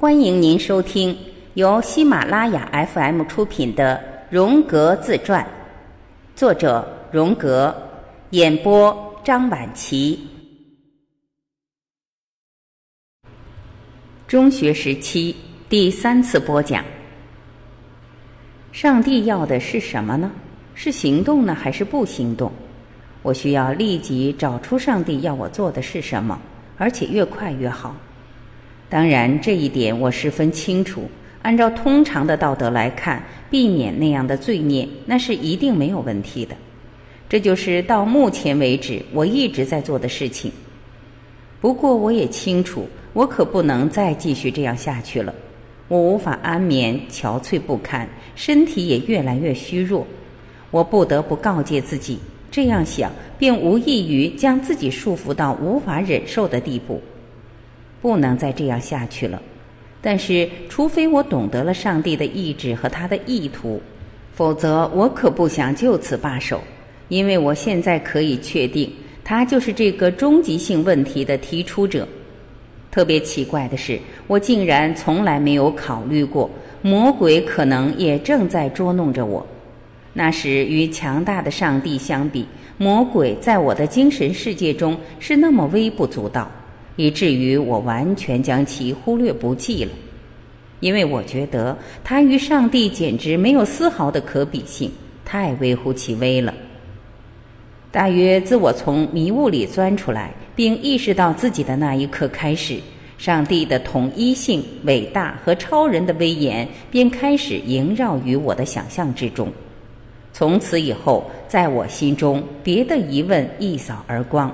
欢迎您收听由喜马拉雅 FM 出品的《荣格自传》，作者荣格，演播张晚琪。中学时期第三次播讲：上帝要的是什么呢？是行动呢，还是不行动？我需要立即找出上帝要我做的是什么，而且越快越好。当然，这一点我十分清楚。按照通常的道德来看，避免那样的罪孽，那是一定没有问题的。这就是到目前为止我一直在做的事情。不过，我也清楚，我可不能再继续这样下去了。我无法安眠，憔悴不堪，身体也越来越虚弱。我不得不告诫自己，这样想便无异于将自己束缚到无法忍受的地步。不能再这样下去了，但是除非我懂得了上帝的意志和他的意图，否则我可不想就此罢手。因为我现在可以确定，他就是这个终极性问题的提出者。特别奇怪的是，我竟然从来没有考虑过，魔鬼可能也正在捉弄着我。那时，与强大的上帝相比，魔鬼在我的精神世界中是那么微不足道。以至于我完全将其忽略不计了，因为我觉得他与上帝简直没有丝毫的可比性，太微乎其微了。大约自我从迷雾里钻出来，并意识到自己的那一刻开始，上帝的统一性、伟大和超人的威严便开始萦绕于我的想象之中。从此以后，在我心中，别的疑问一扫而光。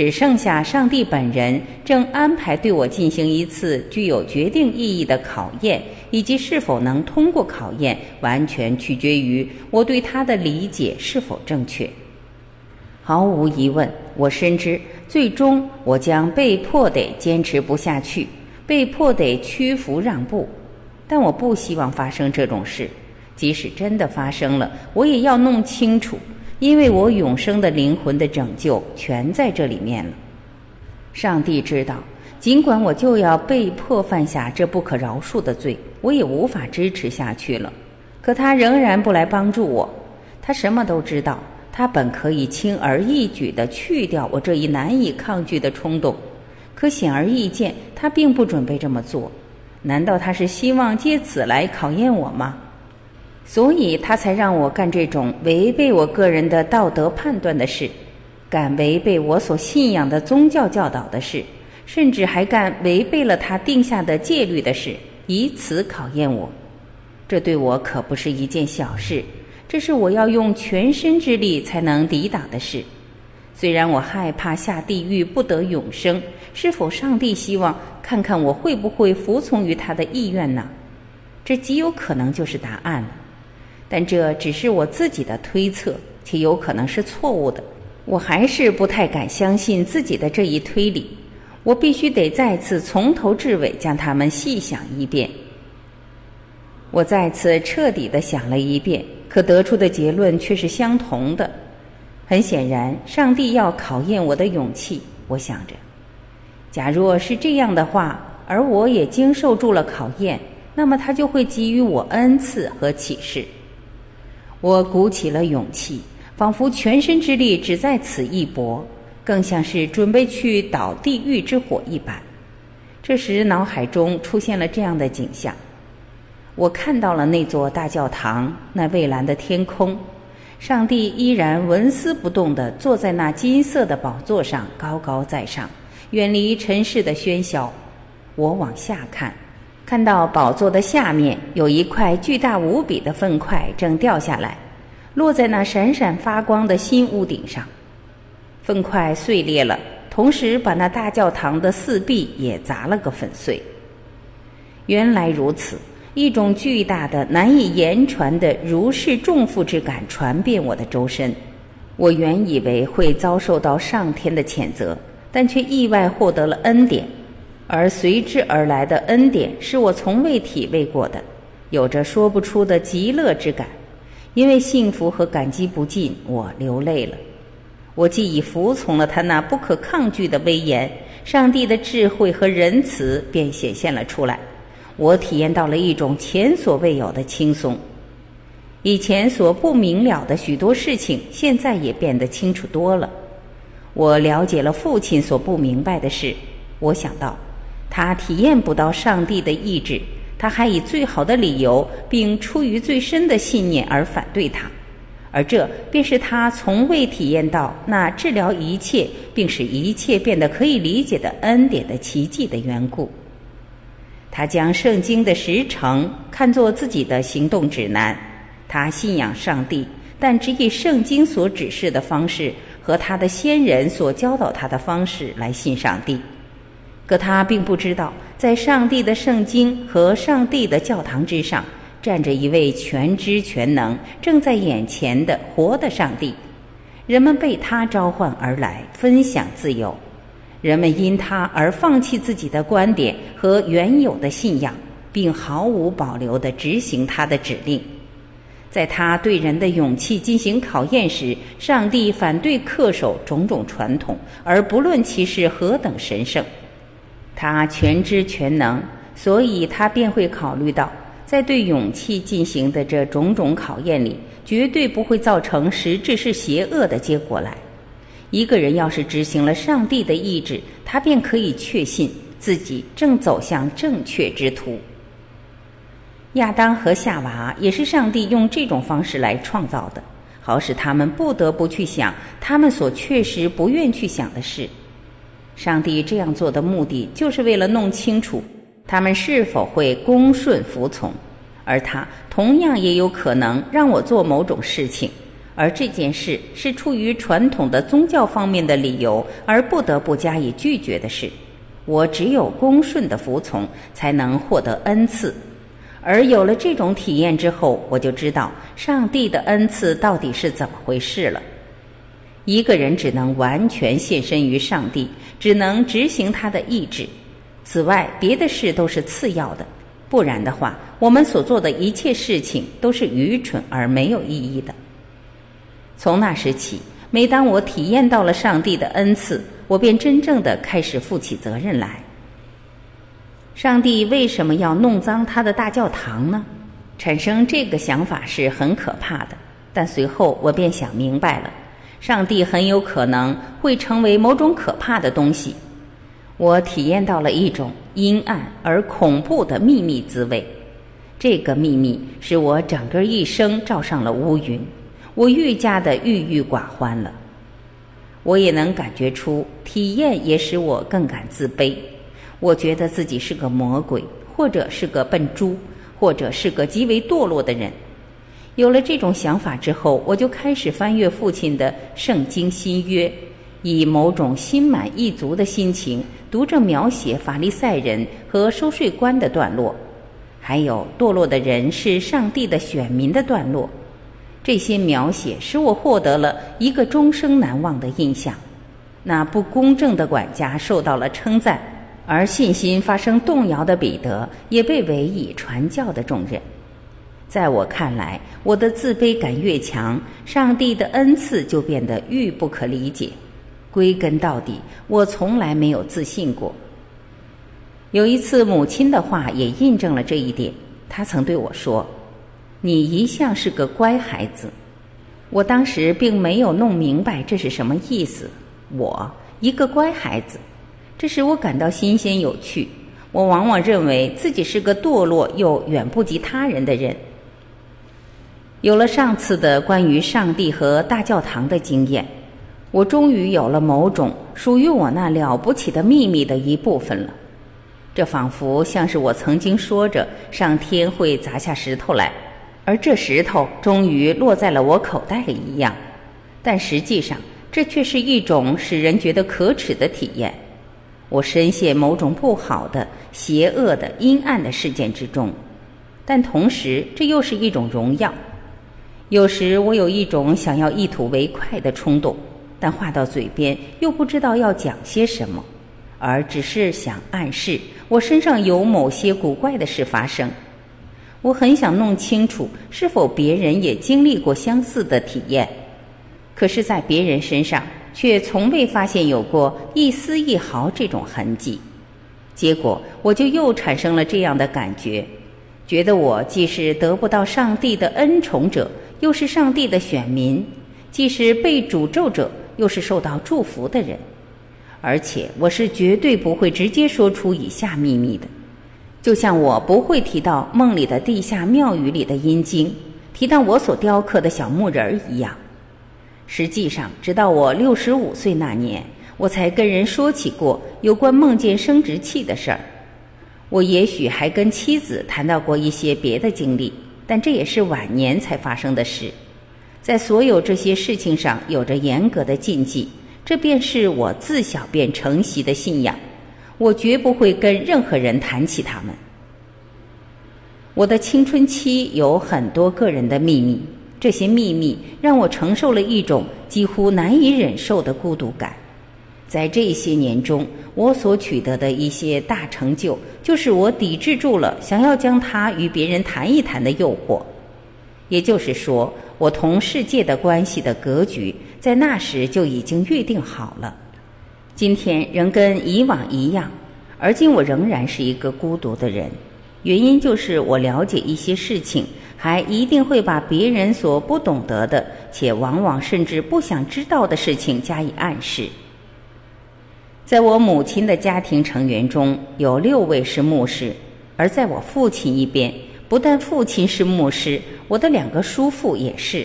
只剩下上帝本人正安排对我进行一次具有决定意义的考验，以及是否能通过考验，完全取决于我对他的理解是否正确。毫无疑问，我深知最终我将被迫得坚持不下去，被迫得屈服让步。但我不希望发生这种事，即使真的发生了，我也要弄清楚。因为我永生的灵魂的拯救全在这里面了。上帝知道，尽管我就要被迫犯下这不可饶恕的罪，我也无法支持下去了。可他仍然不来帮助我。他什么都知道，他本可以轻而易举地去掉我这一难以抗拒的冲动，可显而易见，他并不准备这么做。难道他是希望借此来考验我吗？所以他才让我干这种违背我个人的道德判断的事，干违背我所信仰的宗教教导的事，甚至还干违背了他定下的戒律的事，以此考验我。这对我可不是一件小事，这是我要用全身之力才能抵挡的事。虽然我害怕下地狱不得永生，是否上帝希望看看我会不会服从于他的意愿呢？这极有可能就是答案了。但这只是我自己的推测，且有可能是错误的。我还是不太敢相信自己的这一推理。我必须得再次从头至尾将它们细想一遍。我再次彻底的想了一遍，可得出的结论却是相同的。很显然，上帝要考验我的勇气。我想着，假若是这样的话，而我也经受住了考验，那么他就会给予我恩赐和启示。我鼓起了勇气，仿佛全身之力只在此一搏，更像是准备去倒地狱之火一般。这时，脑海中出现了这样的景象：我看到了那座大教堂，那蔚蓝的天空，上帝依然纹丝不动地坐在那金色的宝座上，高高在上，远离尘世的喧嚣。我往下看。看到宝座的下面有一块巨大无比的粪块正掉下来，落在那闪闪发光的新屋顶上。粪块碎裂了，同时把那大教堂的四壁也砸了个粉碎。原来如此，一种巨大的、难以言传的如释重负之感传遍我的周身。我原以为会遭受到上天的谴责，但却意外获得了恩典。而随之而来的恩典是我从未体味过的，有着说不出的极乐之感。因为幸福和感激不尽，我流泪了。我既已服从了他那不可抗拒的威严，上帝的智慧和仁慈便显现了出来。我体验到了一种前所未有的轻松。以前所不明了的许多事情，现在也变得清楚多了。我了解了父亲所不明白的事。我想到，他体验不到上帝的意志，他还以最好的理由，并出于最深的信念而反对他，而这便是他从未体验到那治疗一切并使一切变得可以理解的恩典的奇迹的缘故。他将圣经的实诚看作自己的行动指南。他信仰上帝，但只以圣经所指示的方式和他的先人所教导他的方式来信上帝。可他并不知道，在上帝的圣经和上帝的教堂之上，站着一位全知全能、正在眼前的活的上帝。人们被他召唤而来，分享自由。人们因他而放弃自己的观点和原有的信仰，并毫无保留地执行他的指令。在他对人的勇气进行考验时，上帝反对恪守种种传统，而不论其是何等神圣。他全知全能，所以他便会考虑到，在对勇气进行的这种种考验里，绝对不会造成实质是邪恶的结果来。一个人要是执行了上帝的意志，他便可以确信自己正走向正确之途。亚当和夏娃也是上帝用这种方式来创造的，好使他们不得不去想他们所确实不愿去想的事。上帝这样做的目的，就是为了弄清楚他们是否会恭顺服从，而他同样也有可能让我做某种事情，而这件事是出于传统的宗教方面的理由而不得不加以拒绝的事。我只有恭顺的服从，才能获得恩赐。而有了这种体验之后，我就知道上帝的恩赐到底是怎么回事了。一个人只能完全献身于上帝，只能执行他的意志，此外别的事都是次要的。不然的话，我们所做的一切事情都是愚蠢而没有意义的。从那时起，每当我体验到了上帝的恩赐，我便真正的开始负起责任来。上帝为什么要弄脏他的大教堂呢？产生这个想法是很可怕的。但随后我便想明白了，上帝很有可能会成为某种可怕的东西。我体验到了一种阴暗而恐怖的秘密滋味，这个秘密使我整个一生罩上了乌云，我愈加的郁郁寡欢了。我也能感觉出，体验也使我更感自卑。我觉得自己是个魔鬼，或者是个笨猪，或者是个极为堕落的人。有了这种想法之后，我就开始翻阅父亲的《圣经新约》，以某种心满意足的心情读着描写法利赛人和收税官的段落，还有堕落的人是上帝的选民的段落。这些描写使我获得了一个终生难忘的印象。那不公正的管家受到了称赞。而信心发生动摇的彼得也被委以传教的重任。在我看来，我的自卑感越强，上帝的恩赐就变得愈不可理解。归根到底，我从来没有自信过。有一次，母亲的话也印证了这一点。她曾对我说：“你一向是个乖孩子。”我当时并没有弄明白这是什么意思。我一个乖孩子。这使我感到新鲜有趣。我往往认为自己是个堕落又远不及他人的人。有了上次的关于上帝和大教堂的经验，我终于有了某种属于我那了不起的秘密的一部分了。这仿佛像是我曾经说着上天会砸下石头来，而这石头终于落在了我口袋里一样。但实际上，这却是一种使人觉得可耻的体验。我深陷某种不好的、邪恶的、阴暗的事件之中，但同时这又是一种荣耀。有时我有一种想要一吐为快的冲动，但话到嘴边又不知道要讲些什么，而只是想暗示我身上有某些古怪的事发生。我很想弄清楚是否别人也经历过相似的体验，可是，在别人身上。却从未发现有过一丝一毫这种痕迹。结果我就又产生了这样的感觉，觉得我既是得不到上帝的恩宠者，又是上帝的选民；既是被诅咒者，又是受到祝福的人。而且我是绝对不会直接说出以下秘密的，就像我不会提到梦里的地下庙宇里的阴经，提到我所雕刻的小木人儿一样。实际上，直到我六十五岁那年。我才跟人说起过有关梦见生殖器的事儿，我也许还跟妻子谈到过一些别的经历，但这也是晚年才发生的事，在所有这些事情上有着严格的禁忌，这便是我自小便承袭的信仰，我绝不会跟任何人谈起他们。我的青春期有很多个人的秘密，这些秘密让我承受了一种几乎难以忍受的孤独感。在这些年中，我所取得的一些大成就，就是我抵制住了想要将它与别人谈一谈的诱惑。也就是说，我同世界的关系的格局，在那时就已经预定好了。今天仍跟以往一样，而今我仍然是一个孤独的人。原因就是我了解一些事情，还一定会把别人所不懂得的，且往往甚至不想知道的事情加以暗示。在我母亲的家庭成员中有六位是牧师，而在我父亲一边，不但父亲是牧师，我的两个叔父也是，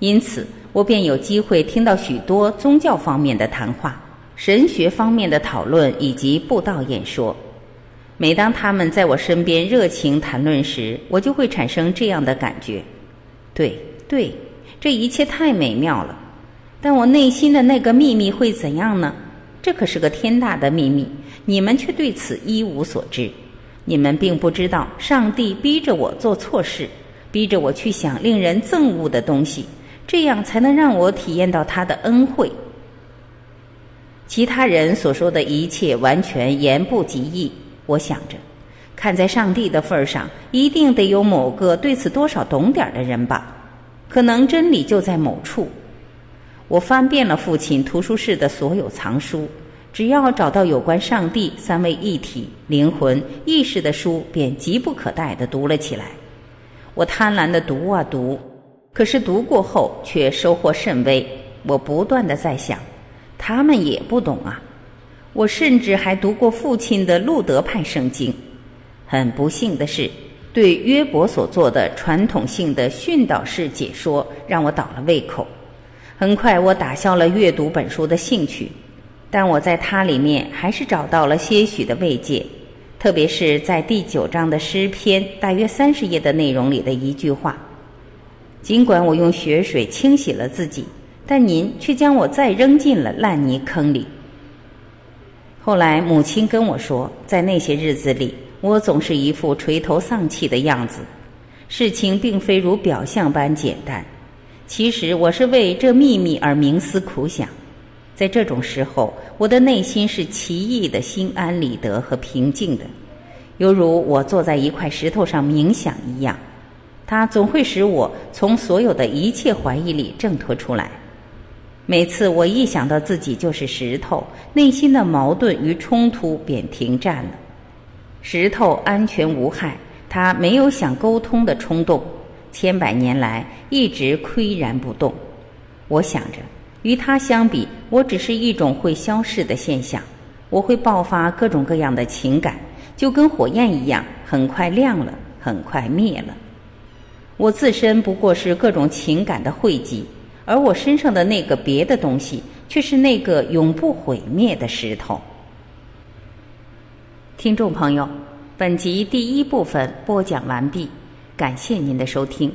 因此我便有机会听到许多宗教方面的谈话、神学方面的讨论以及布道演说。每当他们在我身边热情谈论时，我就会产生这样的感觉：对，对，这一切太美妙了。但我内心的那个秘密会怎样呢？这可是个天大的秘密，你们却对此一无所知。你们并不知道，上帝逼着我做错事，逼着我去想令人憎恶的东西，这样才能让我体验到他的恩惠。其他人所说的一切完全言不及义。我想着，看在上帝的份上，一定得有某个对此多少懂点的人吧？可能真理就在某处。我翻遍了父亲图书室的所有藏书，只要找到有关上帝、三位一体、灵魂、意识的书，便急不可待地读了起来。我贪婪地读啊读，可是读过后却收获甚微。我不断地在想，他们也不懂啊。我甚至还读过父亲的路德派圣经。很不幸的是，对约伯所做的传统性的训导式解说，让我倒了胃口。很快，我打消了阅读本书的兴趣，但我在它里面还是找到了些许的慰藉，特别是在第九章的诗篇大约三十页的内容里的一句话：“尽管我用血水清洗了自己，但您却将我再扔进了烂泥坑里。”后来，母亲跟我说，在那些日子里，我总是一副垂头丧气的样子，事情并非如表象般简单。其实我是为这秘密而冥思苦想，在这种时候，我的内心是奇异的心安理得和平静的，犹如我坐在一块石头上冥想一样。它总会使我从所有的一切怀疑里挣脱出来。每次我一想到自己就是石头，内心的矛盾与冲突便停战了。石头安全无害，它没有想沟通的冲动。千百年来一直岿然不动。我想着，与它相比，我只是一种会消逝的现象。我会爆发各种各样的情感，就跟火焰一样，很快亮了，很快灭了。我自身不过是各种情感的汇集，而我身上的那个别的东西，却是那个永不毁灭的石头。听众朋友，本集第一部分播讲完毕。感谢您的收听。